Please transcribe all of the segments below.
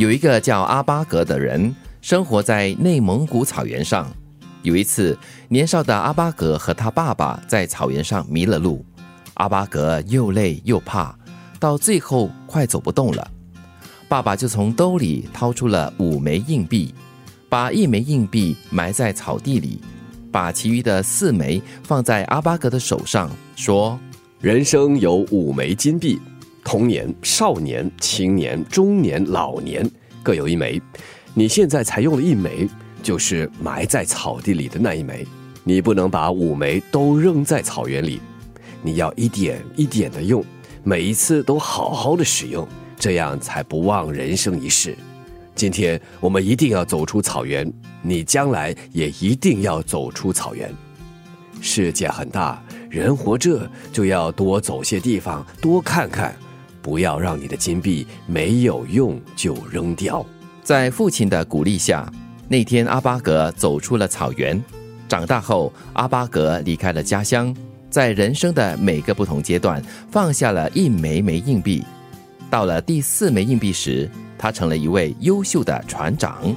有一个叫阿巴格的人，生活在内蒙古草原上。有一次，年少的阿巴格和他爸爸在草原上迷了路，阿巴格又累又怕，到最后快走不动了。爸爸就从兜里掏出了五枚硬币，把一枚硬币埋在草地里，把其余的四枚放在阿巴格的手上，说：“人生有五枚金币，童年、少年、青年、中年、老年各有一枚。你现在才用了一枚。”就是埋在草地里的那一枚，你不能把五枚都扔在草原里，你要一点一点的用，每一次都好好的使用，这样才不忘人生一世。今天我们一定要走出草原，你将来也一定要走出草原。世界很大，人活着就要多走些地方，多看看，不要让你的金币没有用就扔掉。在父亲的鼓励下。那天，阿巴格走出了草原。长大后，阿巴格离开了家乡，在人生的每个不同阶段放下了一枚枚硬币。到了第四枚硬币时，他成了一位优秀的船长。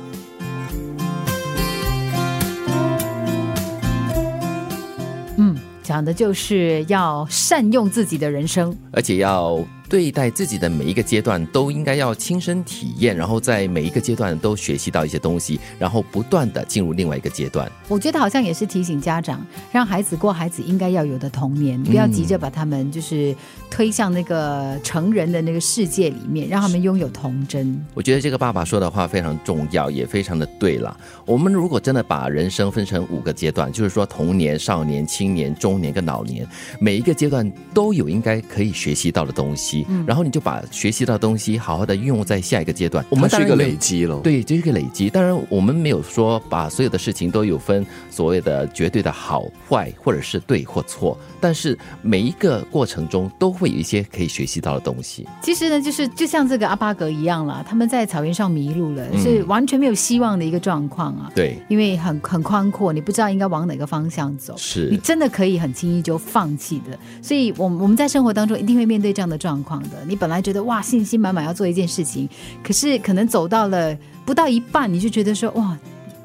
嗯，讲的就是要善用自己的人生，而且要。对待自己的每一个阶段都应该要亲身体验，然后在每一个阶段都学习到一些东西，然后不断的进入另外一个阶段。我觉得好像也是提醒家长，让孩子过孩子应该要有的童年，不要急着把他们就是推向那个成人的那个世界里面，让他们拥有童真。我觉得这个爸爸说的话非常重要，也非常的对了。我们如果真的把人生分成五个阶段，就是说童年、少年、青年、中年跟老年，每一个阶段都有应该可以学习到的东西。然后你就把学习到的东西好好的运用在下一个阶段。我们是一个累积了，对，这是一个累积。当然，我们没有说把所有的事情都有分所谓的绝对的好坏，或者是对或错。但是每一个过程中都会有一些可以学习到的东西。其实呢，就是就像这个阿巴格一样了，他们在草原上迷路了，是完全没有希望的一个状况啊。对，因为很很宽阔，你不知道应该往哪个方向走。是你真的可以很轻易就放弃的。所以，我我们在生活当中一定会面对这样的状况。的，你本来觉得哇，信心满满要做一件事情，可是可能走到了不到一半，你就觉得说哇。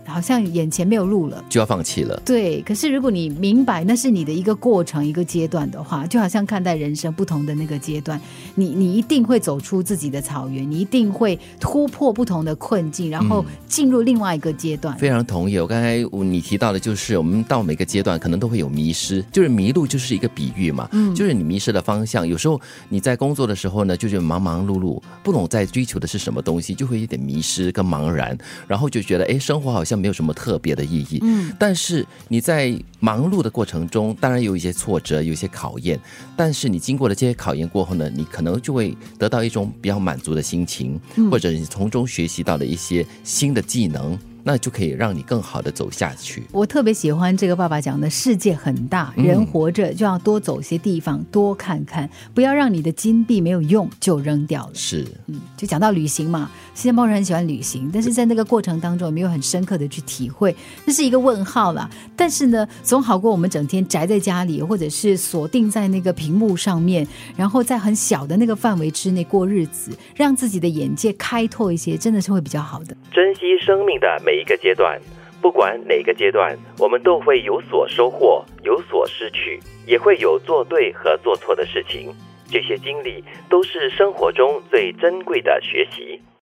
好像眼前没有路了，就要放弃了。对，可是如果你明白那是你的一个过程、一个阶段的话，就好像看待人生不同的那个阶段，你你一定会走出自己的草原，你一定会突破不同的困境，然后进入另外一个阶段。非常同意。我刚才你提到的，就是我们到每个阶段可能都会有迷失，就是迷路就是一个比喻嘛，嗯，就是你迷失了方向。有时候你在工作的时候呢，就是忙忙碌碌，不懂在追求的是什么东西，就会有点迷失跟茫然，然后就觉得哎，生活好像。没有什么特别的意义，嗯，但是你在忙碌的过程中，当然有一些挫折，有一些考验，但是你经过了这些考验过后呢，你可能就会得到一种比较满足的心情，或者你从中学习到了一些新的技能。那就可以让你更好的走下去。我特别喜欢这个爸爸讲的，世界很大，人活着就要多走些地方，多看看，不要让你的金币没有用就扔掉了。是，嗯，就讲到旅行嘛，新加坡人很喜欢旅行，但是在那个过程当中，没有很深刻的去体会，这是一个问号啦。但是呢，总好过我们整天宅在家里，或者是锁定在那个屏幕上面，然后在很小的那个范围之内过日子，让自己的眼界开拓一些，真的是会比较好的。珍惜生命的一个阶段，不管哪个阶段，我们都会有所收获，有所失去，也会有做对和做错的事情。这些经历都是生活中最珍贵的学习。